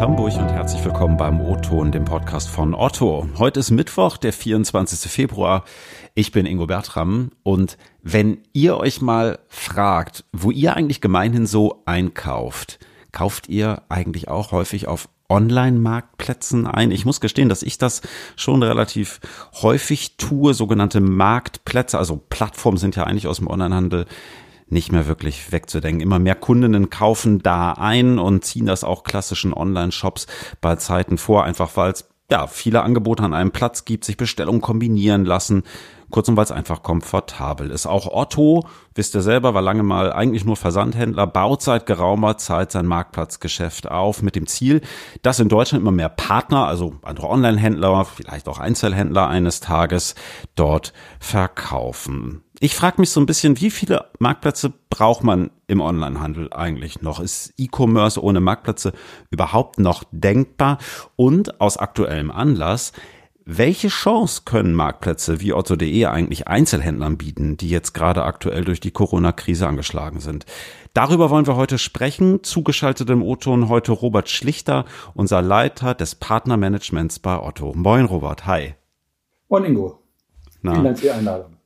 Hamburg und herzlich willkommen beim O-Ton, dem Podcast von Otto. Heute ist Mittwoch, der 24. Februar. Ich bin Ingo Bertram und wenn ihr euch mal fragt, wo ihr eigentlich gemeinhin so einkauft, kauft ihr eigentlich auch häufig auf Online-Marktplätzen ein. Ich muss gestehen, dass ich das schon relativ häufig tue. Sogenannte Marktplätze, also Plattformen sind ja eigentlich aus dem Onlinehandel nicht mehr wirklich wegzudenken. Immer mehr Kundinnen kaufen da ein und ziehen das auch klassischen Online-Shops bei Zeiten vor, einfach weil es ja viele Angebote an einem Platz gibt, sich Bestellungen kombinieren lassen. Kurzum, weil es einfach komfortabel ist. Auch Otto, wisst ihr selber, war lange mal eigentlich nur Versandhändler, baut seit geraumer Zeit sein Marktplatzgeschäft auf mit dem Ziel, dass in Deutschland immer mehr Partner, also andere Online-Händler, vielleicht auch Einzelhändler eines Tages dort verkaufen. Ich frage mich so ein bisschen, wie viele Marktplätze braucht man im Onlinehandel eigentlich noch? Ist E-Commerce ohne Marktplätze überhaupt noch denkbar? Und aus aktuellem Anlass, welche Chance können Marktplätze wie Otto.de eigentlich Einzelhändlern bieten, die jetzt gerade aktuell durch die Corona-Krise angeschlagen sind? Darüber wollen wir heute sprechen. Zugeschaltet im O-Ton heute Robert Schlichter, unser Leiter des Partnermanagements bei Otto. Moin Robert, hi. Moin Ingo. Na. Vielen Dank für die Einladung.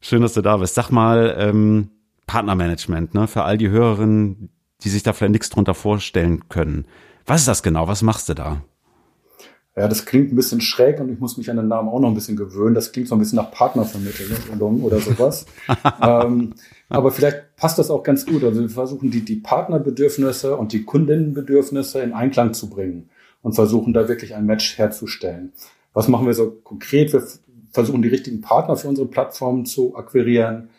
Schön, dass du da bist. Sag mal, ähm, Partnermanagement, ne? Für all die Hörerinnen, die sich da vielleicht nichts drunter vorstellen können. Was ist das genau? Was machst du da? Ja, das klingt ein bisschen schräg und ich muss mich an den Namen auch noch ein bisschen gewöhnen. Das klingt so ein bisschen nach Partnervermittlung oder sowas. ähm, aber vielleicht passt das auch ganz gut. Also wir versuchen die, die Partnerbedürfnisse und die Kundinnenbedürfnisse in Einklang zu bringen und versuchen da wirklich ein Match herzustellen. Was machen wir so konkret? Wir versuchen die richtigen Partner für unsere Plattform zu akquirieren.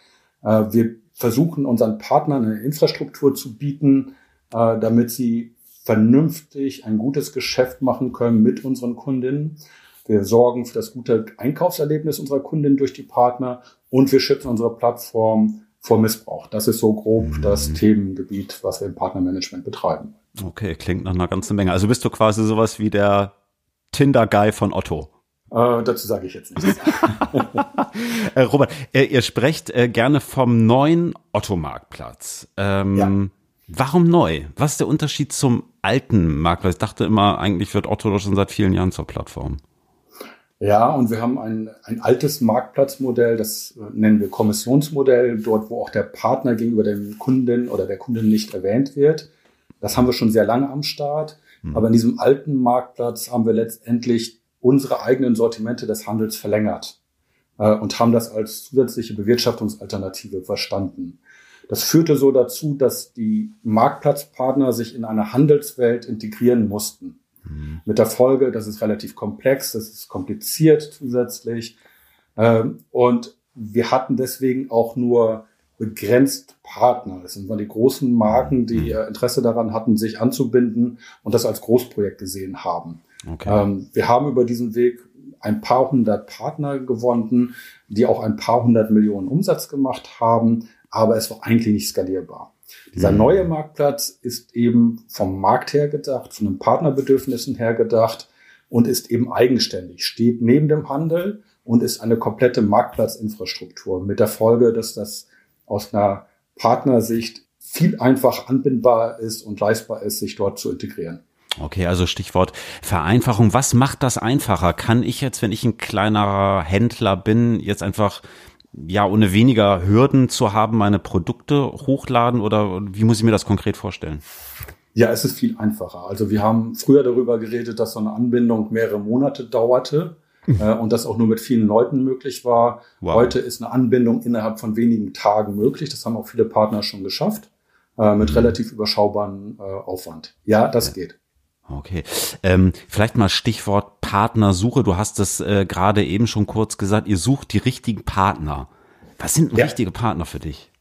Äh, wir versuchen unseren Partnern eine Infrastruktur zu bieten, äh, damit sie vernünftig ein gutes Geschäft machen können mit unseren Kundinnen. Wir sorgen für das gute Einkaufserlebnis unserer Kundinnen durch die Partner und wir schützen unsere Plattform vor Missbrauch. Das ist so grob mhm. das Themengebiet, was wir im Partnermanagement betreiben. Okay, klingt nach einer ganzen Menge. Also bist du quasi sowas wie der Tinder-Guy von Otto. Äh, dazu sage ich jetzt nichts. äh, Robert, äh, ihr sprecht äh, gerne vom neuen Otto-Marktplatz. Ähm, ja. Warum neu? Was ist der Unterschied zum alten Marktplatz? Ich dachte immer, eigentlich wird Otto doch schon seit vielen Jahren zur Plattform. Ja, und wir haben ein, ein altes Marktplatzmodell, das äh, nennen wir Kommissionsmodell, dort wo auch der Partner gegenüber dem Kunden oder der Kundin nicht erwähnt wird. Das haben wir schon sehr lange am Start. Hm. Aber in diesem alten Marktplatz haben wir letztendlich unsere eigenen Sortimente des Handels verlängert äh, und haben das als zusätzliche Bewirtschaftungsalternative verstanden. Das führte so dazu, dass die Marktplatzpartner sich in eine Handelswelt integrieren mussten. Mhm. Mit der Folge, das ist relativ komplex, das ist kompliziert zusätzlich. Ähm, und wir hatten deswegen auch nur begrenzt Partner. Das sind die großen Marken, die mhm. Interesse daran hatten, sich anzubinden und das als Großprojekt gesehen haben. Okay. Ähm, wir haben über diesen Weg ein paar hundert Partner gewonnen, die auch ein paar hundert Millionen Umsatz gemacht haben aber es war eigentlich nicht skalierbar. Dieser mhm. neue Marktplatz ist eben vom Markt her gedacht, von den Partnerbedürfnissen her gedacht und ist eben eigenständig, steht neben dem Handel und ist eine komplette Marktplatzinfrastruktur mit der Folge, dass das aus einer Partnersicht viel einfach anbindbar ist und leistbar ist, sich dort zu integrieren. Okay, also Stichwort Vereinfachung. Was macht das einfacher? Kann ich jetzt, wenn ich ein kleinerer Händler bin, jetzt einfach ja, ohne weniger Hürden zu haben, meine Produkte hochladen oder wie muss ich mir das konkret vorstellen? Ja, es ist viel einfacher. Also wir haben früher darüber geredet, dass so eine Anbindung mehrere Monate dauerte mhm. äh, und das auch nur mit vielen Leuten möglich war. Wow. Heute ist eine Anbindung innerhalb von wenigen Tagen möglich. Das haben auch viele Partner schon geschafft äh, mit mhm. relativ überschaubaren äh, Aufwand. Ja, das geht. Okay. Ähm, vielleicht mal Stichwort Partnersuche. Du hast es äh, gerade eben schon kurz gesagt, ihr sucht die richtigen Partner. Was sind ja. richtige Partner für dich?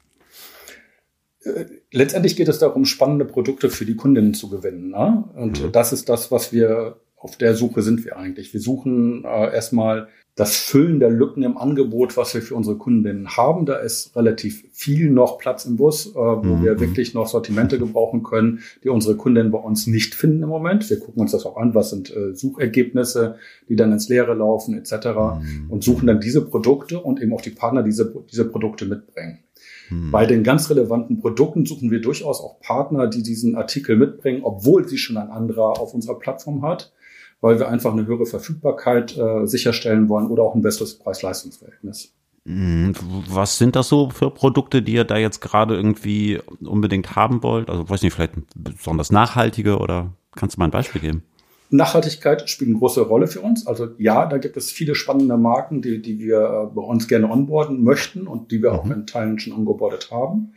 Äh, letztendlich geht es darum, spannende Produkte für die Kundinnen zu gewinnen. Ne? Und mhm. das ist das, was wir auf der Suche sind wir eigentlich. Wir suchen äh, erstmal das Füllen der Lücken im Angebot, was wir für unsere Kundinnen haben. Da ist relativ viel noch Platz im Bus, äh, wo mhm. wir wirklich noch Sortimente gebrauchen können, die unsere Kundinnen bei uns nicht finden im Moment. Wir gucken uns das auch an, was sind äh, Suchergebnisse, die dann ins Leere laufen etc. Mhm. und suchen dann diese Produkte und eben auch die Partner, die diese, diese Produkte mitbringen. Hm. Bei den ganz relevanten Produkten suchen wir durchaus auch Partner, die diesen Artikel mitbringen, obwohl sie schon ein anderer auf unserer Plattform hat, weil wir einfach eine höhere Verfügbarkeit äh, sicherstellen wollen oder auch ein besseres Preis-Leistungs-Verhältnis. Hm, was sind das so für Produkte, die ihr da jetzt gerade irgendwie unbedingt haben wollt? Also weiß nicht, vielleicht besonders nachhaltige oder kannst du mal ein Beispiel geben? Nachhaltigkeit spielt eine große Rolle für uns. Also ja, da gibt es viele spannende Marken, die, die wir äh, bei uns gerne onboarden möchten und die wir mhm. auch in Teilen schon ongeboardet haben.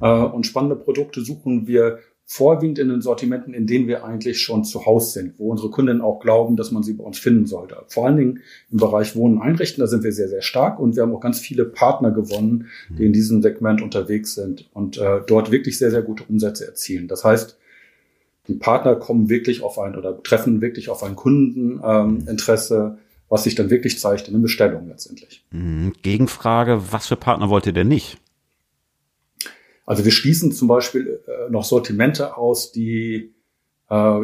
Äh, und spannende Produkte suchen wir vorwiegend in den Sortimenten, in denen wir eigentlich schon zu Hause sind, wo unsere Kunden auch glauben, dass man sie bei uns finden sollte. Vor allen Dingen im Bereich Wohnen einrichten, da sind wir sehr, sehr stark und wir haben auch ganz viele Partner gewonnen, die in diesem Segment unterwegs sind und äh, dort wirklich sehr, sehr gute Umsätze erzielen. Das heißt, die Partner kommen wirklich auf ein oder treffen wirklich auf ein Kundeninteresse, ähm, was sich dann wirklich zeigt in der Bestellung letztendlich. Mhm. Gegenfrage, was für Partner wollt ihr denn nicht? Also wir schließen zum Beispiel äh, noch Sortimente aus, die äh,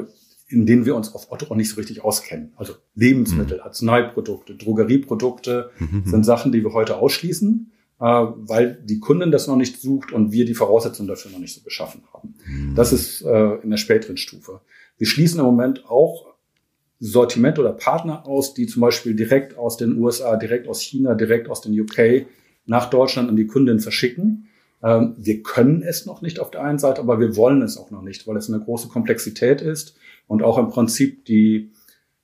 in denen wir uns auf Otto auch nicht so richtig auskennen. Also Lebensmittel, mhm. Arzneiprodukte, Drogerieprodukte mhm. sind Sachen, die wir heute ausschließen. Äh, weil die Kundin das noch nicht sucht und wir die Voraussetzungen dafür noch nicht so geschaffen haben. Mhm. Das ist äh, in der späteren Stufe. Wir schließen im Moment auch Sortiment oder Partner aus, die zum Beispiel direkt aus den USA, direkt aus China, direkt aus den UK nach Deutschland an die Kundin verschicken. Ähm, wir können es noch nicht auf der einen Seite, aber wir wollen es auch noch nicht, weil es eine große Komplexität ist und auch im Prinzip die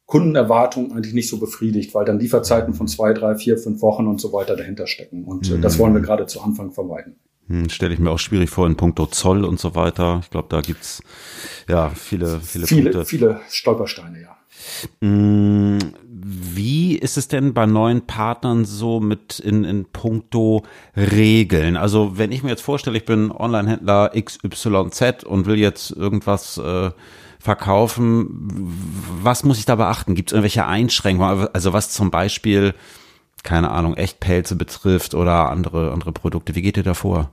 Kundenerwartungen eigentlich nicht so befriedigt, weil dann Lieferzeiten von zwei, drei, vier, fünf Wochen und so weiter dahinter stecken. Und mhm. das wollen wir gerade zu Anfang vermeiden. Hm, Stelle ich mir auch schwierig vor in puncto Zoll und so weiter. Ich glaube, da gibt's ja viele, viele, viele Punkte. Viele Stolpersteine, ja. Wie ist es denn bei neuen Partnern so mit in, in puncto Regeln? Also wenn ich mir jetzt vorstelle, ich bin Online-Händler XYZ und will jetzt irgendwas äh, verkaufen. Was muss ich da beachten? Gibt es irgendwelche Einschränkungen? Also was zum Beispiel, keine Ahnung, Echtpelze betrifft oder andere, andere Produkte. Wie geht ihr da vor?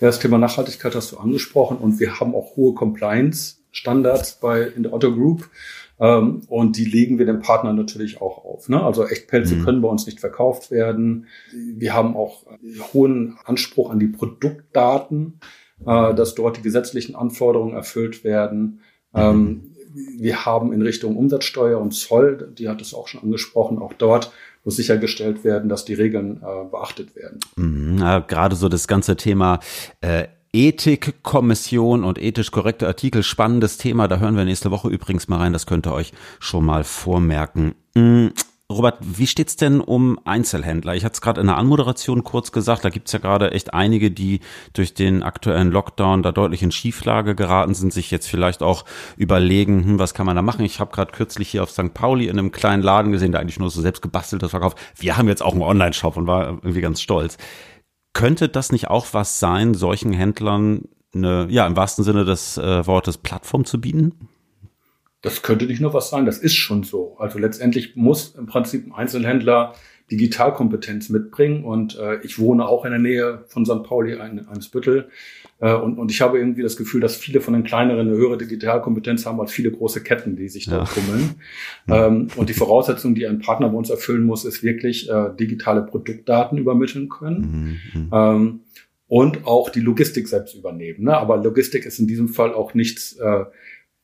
Ja, das Thema Nachhaltigkeit hast du angesprochen und wir haben auch hohe Compliance-Standards bei in der Otto Group. Ähm, und die legen wir dem Partner natürlich auch auf. Ne? Also Echtpelze mhm. können bei uns nicht verkauft werden. Wir haben auch hohen Anspruch an die Produktdaten, äh, dass dort die gesetzlichen Anforderungen erfüllt werden. Ähm, wir haben in Richtung Umsatzsteuer und Zoll, die hat es auch schon angesprochen, auch dort muss sichergestellt werden, dass die Regeln äh, beachtet werden. Mhm, ja, gerade so das ganze Thema äh, Ethikkommission und ethisch korrekte Artikel, spannendes Thema. Da hören wir nächste Woche übrigens mal rein. Das könnt ihr euch schon mal vormerken. Mhm. Robert, wie steht's denn um Einzelhändler? Ich hatte es gerade in der Anmoderation kurz gesagt, da gibt's ja gerade echt einige, die durch den aktuellen Lockdown da deutlich in Schieflage geraten sind, sich jetzt vielleicht auch überlegen, hm, was kann man da machen? Ich habe gerade kürzlich hier auf St. Pauli in einem kleinen Laden gesehen, der eigentlich nur so selbst gebasteltes verkauft. Wir haben jetzt auch einen Online-Shop und war irgendwie ganz stolz. Könnte das nicht auch was sein, solchen Händlern eine, ja, im wahrsten Sinne des äh, Wortes Plattform zu bieten? Das könnte nicht nur was sein, das ist schon so. Also letztendlich muss im Prinzip ein Einzelhändler Digitalkompetenz mitbringen und äh, ich wohne auch in der Nähe von St. Pauli, ein, Eimsbüttel. Äh, und, und ich habe irgendwie das Gefühl, dass viele von den kleineren eine höhere Digitalkompetenz haben als viele große Ketten, die sich ja. da tummeln. Ja. Ähm, und die Voraussetzung, die ein Partner bei uns erfüllen muss, ist wirklich äh, digitale Produktdaten übermitteln können. Mhm. mhm. Ähm, und auch die Logistik selbst übernehmen. Ne? Aber Logistik ist in diesem Fall auch nichts äh,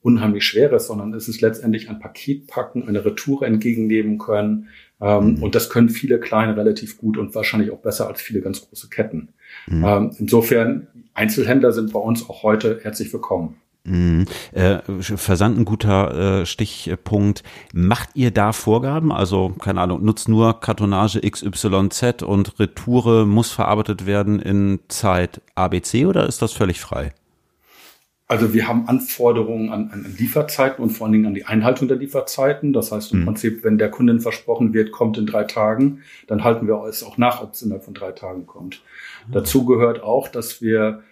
unheimlich Schweres, sondern es ist letztendlich ein Paket packen, eine Retour entgegennehmen können. Ähm, mhm. Und das können viele kleine relativ gut und wahrscheinlich auch besser als viele ganz große Ketten. Mhm. Ähm, insofern, Einzelhändler sind bei uns auch heute herzlich willkommen. Mhm. Äh, Versand ein guter äh, Stichpunkt. Macht ihr da Vorgaben? Also, keine Ahnung, nutzt nur Kartonage XYZ und Retoure muss verarbeitet werden in Zeit ABC oder ist das völlig frei? Also wir haben Anforderungen an, an, Lieferzeiten und vor allen Dingen an die Einhaltung der Lieferzeiten. Das heißt im mhm. Prinzip, wenn der Kunden versprochen wird, kommt in drei Tagen, dann halten wir es auch nach, ob es innerhalb von drei Tagen kommt. Mhm. Dazu gehört auch, dass wir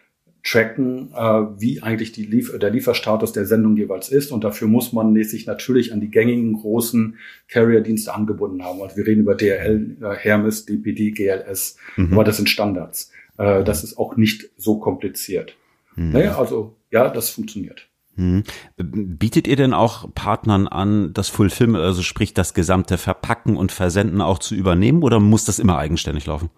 tracken, äh, wie eigentlich die Lief der Lieferstatus der Sendung jeweils ist. Und dafür muss man sich natürlich an die gängigen großen Carrier-Dienste angebunden haben. Also wir reden über DRL, äh, Hermes, DPD, GLS, mhm. aber das sind Standards. Äh, das ist auch nicht so kompliziert. Mhm. Naja, also ja, das funktioniert. Hm. Bietet ihr denn auch Partnern an, das Fulfillment, also sprich das gesamte Verpacken und Versenden auch zu übernehmen oder muss das immer eigenständig laufen?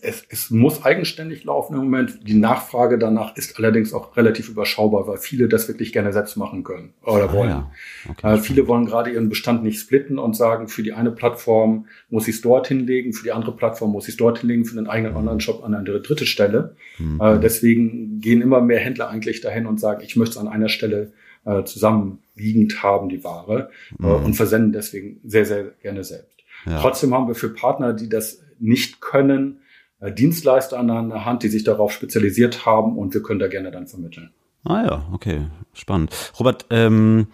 Es, es muss eigenständig laufen im Moment. Die Nachfrage danach ist allerdings auch relativ überschaubar, weil viele das wirklich gerne selbst machen können oder ah, wollen. Ja. Okay, äh, viele wollen gerade ihren Bestand nicht splitten und sagen, für die eine Plattform muss ich es dort hinlegen, für die andere Plattform muss ich es dort hinlegen, für den eigenen mhm. Online-Shop an eine dritte Stelle. Mhm. Äh, deswegen gehen immer mehr Händler eigentlich dahin und sagen, ich möchte es an einer Stelle äh, zusammenliegend haben, die Ware, äh, mhm. und versenden deswegen sehr, sehr gerne selbst. Ja. Trotzdem haben wir für Partner, die das nicht können, Dienstleister an der Hand, die sich darauf spezialisiert haben und wir können da gerne dann vermitteln. Ah ja, okay, spannend. Robert, ähm,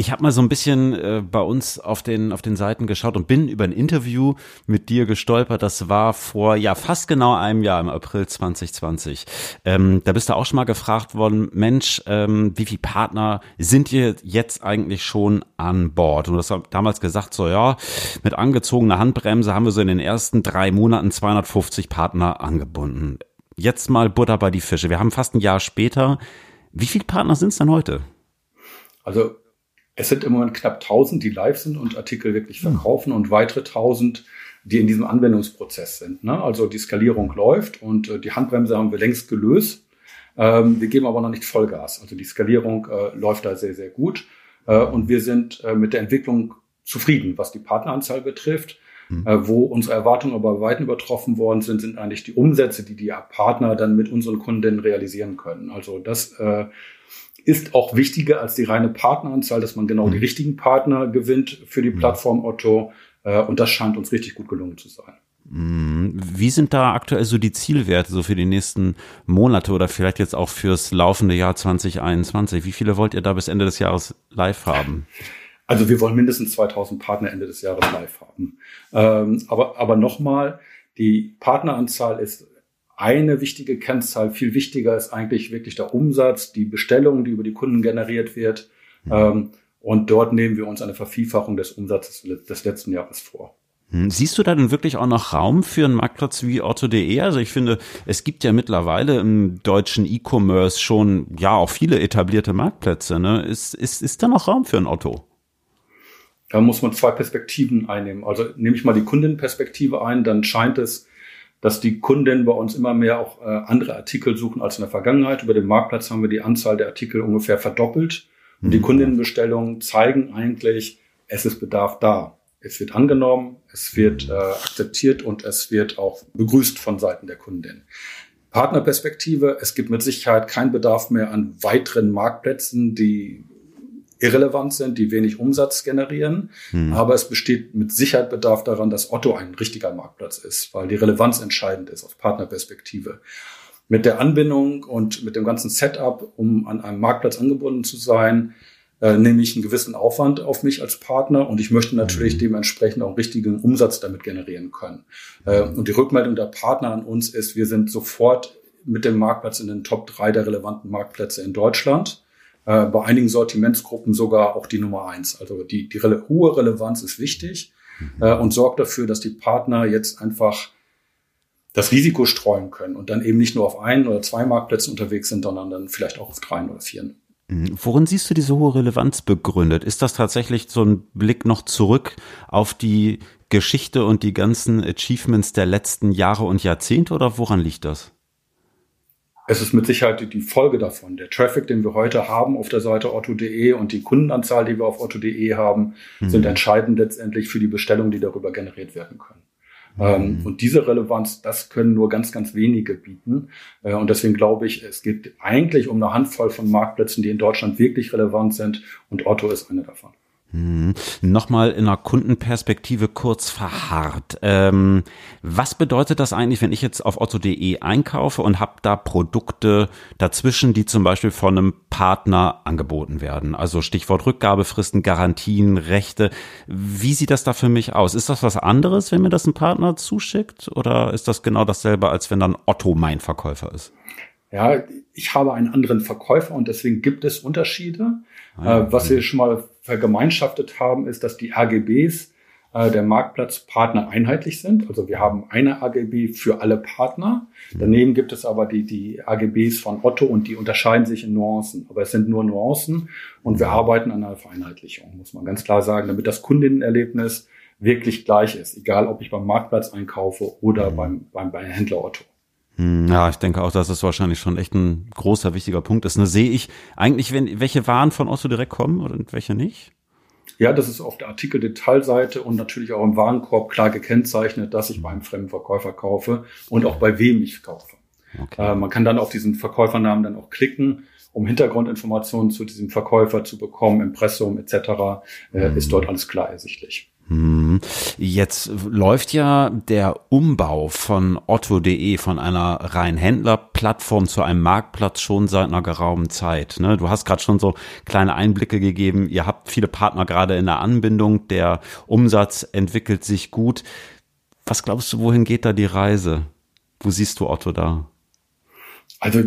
ich habe mal so ein bisschen äh, bei uns auf den auf den Seiten geschaut und bin über ein Interview mit dir gestolpert. Das war vor ja fast genau einem Jahr im April 2020. Ähm, da bist du auch schon mal gefragt worden, Mensch, ähm, wie viele Partner sind ihr jetzt eigentlich schon an Bord? Und du hast damals gesagt, so ja, mit angezogener Handbremse haben wir so in den ersten drei Monaten 250 Partner angebunden. Jetzt mal Butter bei die Fische. Wir haben fast ein Jahr später. Wie viele Partner sind es denn heute? Also es sind im Moment knapp 1000, die live sind und Artikel wirklich hm. verkaufen und weitere 1000, die in diesem Anwendungsprozess sind. Ne? Also die Skalierung läuft und äh, die Handbremse haben wir längst gelöst. Ähm, wir geben aber noch nicht Vollgas. Also die Skalierung äh, läuft da sehr, sehr gut. Äh, und wir sind äh, mit der Entwicklung zufrieden, was die Partneranzahl betrifft. Mhm. wo unsere Erwartungen aber weit übertroffen worden sind, sind eigentlich die Umsätze, die die Partner dann mit unseren Kunden realisieren können. Also das äh, ist auch wichtiger als die reine Partneranzahl, dass man genau mhm. die richtigen Partner gewinnt für die mhm. Plattform Otto. Äh, und das scheint uns richtig gut gelungen zu sein. Mhm. Wie sind da aktuell so die Zielwerte so für die nächsten Monate oder vielleicht jetzt auch fürs laufende Jahr 2021? Wie viele wollt ihr da bis Ende des Jahres live haben? Also wir wollen mindestens 2000 Partner Ende des Jahres live haben. Ähm, aber aber nochmal, die Partneranzahl ist eine wichtige Kennzahl. Viel wichtiger ist eigentlich wirklich der Umsatz, die Bestellung, die über die Kunden generiert wird. Mhm. Ähm, und dort nehmen wir uns eine Vervielfachung des Umsatzes des letzten Jahres vor. Hm, siehst du da denn wirklich auch noch Raum für einen Marktplatz wie Otto.de? Also ich finde, es gibt ja mittlerweile im deutschen E-Commerce schon ja auch viele etablierte Marktplätze. Ne? Ist, ist, ist da noch Raum für ein Otto? Da muss man zwei Perspektiven einnehmen. Also nehme ich mal die Kundenperspektive ein, dann scheint es dass die Kunden bei uns immer mehr auch äh, andere Artikel suchen als in der Vergangenheit. Über den Marktplatz haben wir die Anzahl der Artikel ungefähr verdoppelt. Und mhm. die Kundenbestellungen zeigen eigentlich, es ist Bedarf da. Es wird angenommen, es wird äh, akzeptiert und es wird auch begrüßt von Seiten der Kundin. Partnerperspektive, es gibt mit Sicherheit keinen Bedarf mehr an weiteren Marktplätzen, die irrelevant sind, die wenig Umsatz generieren. Hm. Aber es besteht mit Sicherheit Bedarf daran, dass Otto ein richtiger Marktplatz ist, weil die Relevanz entscheidend ist aus Partnerperspektive. Mit der Anbindung und mit dem ganzen Setup, um an einem Marktplatz angebunden zu sein, äh, nehme ich einen gewissen Aufwand auf mich als Partner und ich möchte natürlich mhm. dementsprechend auch einen richtigen Umsatz damit generieren können. Äh, und die Rückmeldung der Partner an uns ist, wir sind sofort mit dem Marktplatz in den Top drei der relevanten Marktplätze in Deutschland äh, bei einigen Sortimentsgruppen sogar auch die Nummer eins. Also die, die rele hohe Relevanz ist wichtig mhm. äh, und sorgt dafür, dass die Partner jetzt einfach das Risiko streuen können und dann eben nicht nur auf ein oder zwei Marktplätzen unterwegs sind, sondern dann vielleicht auch auf dreien oder vieren. Mhm. Worin siehst du diese hohe Relevanz begründet? Ist das tatsächlich so ein Blick noch zurück auf die Geschichte und die ganzen Achievements der letzten Jahre und Jahrzehnte oder woran liegt das? Es ist mit Sicherheit die Folge davon. Der Traffic, den wir heute haben auf der Seite otto.de und die Kundenanzahl, die wir auf otto.de haben, mhm. sind entscheidend letztendlich für die Bestellungen, die darüber generiert werden können. Mhm. Ähm, und diese Relevanz, das können nur ganz, ganz wenige bieten. Äh, und deswegen glaube ich, es geht eigentlich um eine Handvoll von Marktplätzen, die in Deutschland wirklich relevant sind. Und Otto ist eine davon. Hm. Nochmal in einer Kundenperspektive kurz verharrt. Ähm, was bedeutet das eigentlich, wenn ich jetzt auf otto.de einkaufe und habe da Produkte dazwischen, die zum Beispiel von einem Partner angeboten werden? Also Stichwort Rückgabefristen, Garantien, Rechte. Wie sieht das da für mich aus? Ist das was anderes, wenn mir das ein Partner zuschickt? Oder ist das genau dasselbe, als wenn dann Otto mein Verkäufer ist? Ja, ich habe einen anderen Verkäufer und deswegen gibt es Unterschiede. Ah, äh, was wir schon mal vergemeinschaftet haben, ist, dass die AGBs äh, der Marktplatzpartner einheitlich sind. Also wir haben eine AGB für alle Partner. Daneben gibt es aber die, die AGBs von Otto und die unterscheiden sich in Nuancen. Aber es sind nur Nuancen und wir arbeiten an einer Vereinheitlichung, muss man ganz klar sagen, damit das Kundenerlebnis wirklich gleich ist, egal ob ich beim Marktplatz einkaufe oder mhm. beim, beim, beim Händler Otto. Hm, ja, ich denke auch, dass das wahrscheinlich schon echt ein großer, wichtiger Punkt ist. Ne, sehe ich eigentlich, wenn, welche Waren von Otto direkt kommen oder welche nicht? Ja, das ist auf der Artikeldetailseite und natürlich auch im Warenkorb klar gekennzeichnet, dass ich beim fremden Verkäufer kaufe und auch bei wem ich kaufe. Okay. Äh, man kann dann auf diesen Verkäufernamen dann auch klicken, um Hintergrundinformationen zu diesem Verkäufer zu bekommen, Impressum etc. Äh, mhm. Ist dort alles klar ersichtlich. Mhm. Jetzt läuft ja der Umbau von otto.de von einer rein Händlerplattform zu einem Marktplatz schon seit einer geraumen Zeit. Ne? Du hast gerade schon so kleine Einblicke gegeben. Ihr habt viele Partner gerade in der Anbindung. Der Umsatz entwickelt sich gut. Was glaubst du, wohin geht da die Reise? Wo siehst du Otto da? Also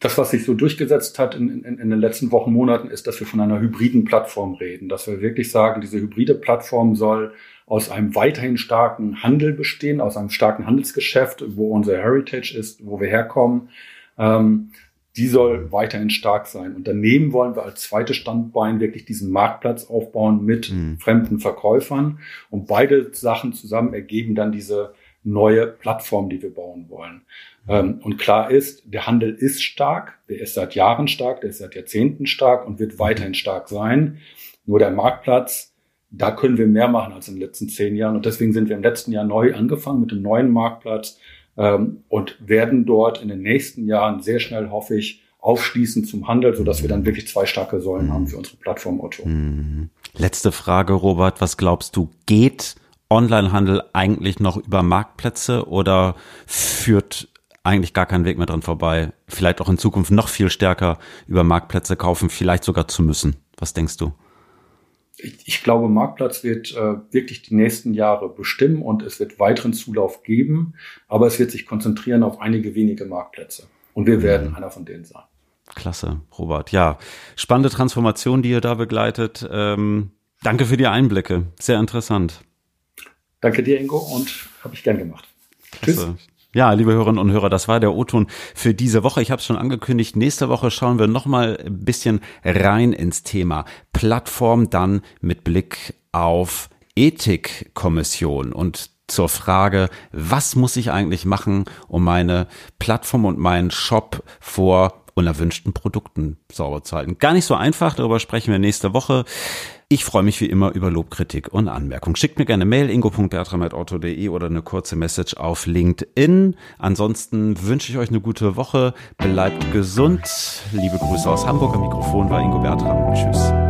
das, was sich so durchgesetzt hat in, in, in den letzten Wochen, Monaten, ist, dass wir von einer hybriden Plattform reden. Dass wir wirklich sagen, diese hybride Plattform soll aus einem weiterhin starken Handel bestehen, aus einem starken Handelsgeschäft, wo unser Heritage ist, wo wir herkommen. Ähm, die soll weiterhin stark sein. Und daneben wollen wir als zweites Standbein wirklich diesen Marktplatz aufbauen mit mhm. fremden Verkäufern. Und beide Sachen zusammen ergeben dann diese neue Plattform, die wir bauen wollen. Ähm, und klar ist, der Handel ist stark, der ist seit Jahren stark, der ist seit Jahrzehnten stark und wird weiterhin stark sein. Nur der Marktplatz, da können wir mehr machen als in den letzten zehn Jahren. Und deswegen sind wir im letzten Jahr neu angefangen mit dem neuen Marktplatz ähm, und werden dort in den nächsten Jahren sehr schnell, hoffe ich, aufschließen zum Handel, sodass wir dann wirklich zwei starke Säulen haben für unsere Plattform Otto. Mhm. Letzte Frage, Robert. Was glaubst du, geht Onlinehandel eigentlich noch über Marktplätze oder führt eigentlich gar keinen Weg mehr dran vorbei, vielleicht auch in Zukunft noch viel stärker über Marktplätze kaufen, vielleicht sogar zu müssen. Was denkst du? Ich, ich glaube, Marktplatz wird äh, wirklich die nächsten Jahre bestimmen und es wird weiteren Zulauf geben, aber es wird sich konzentrieren auf einige wenige Marktplätze. Und wir werden mhm. einer von denen sein. Klasse, Robert. Ja, spannende Transformation, die ihr da begleitet. Ähm, danke für die Einblicke. Sehr interessant. Danke dir, Ingo, und habe ich gern gemacht. Tschüss. Ja, liebe Hörerinnen und Hörer, das war der O-Ton für diese Woche. Ich habe es schon angekündigt. Nächste Woche schauen wir nochmal ein bisschen rein ins Thema Plattform, dann mit Blick auf Ethikkommission und zur Frage, was muss ich eigentlich machen, um meine Plattform und meinen Shop vor unerwünschten Produkten sauber zu halten. Gar nicht so einfach, darüber sprechen wir nächste Woche. Ich freue mich wie immer über Lob, Kritik und Anmerkung. Schickt mir gerne Mail ingo.bertram.auto.de oder eine kurze Message auf LinkedIn. Ansonsten wünsche ich euch eine gute Woche. Bleibt gesund. Liebe Grüße aus Hamburg. Am Mikrofon war Ingo Bertram. Tschüss.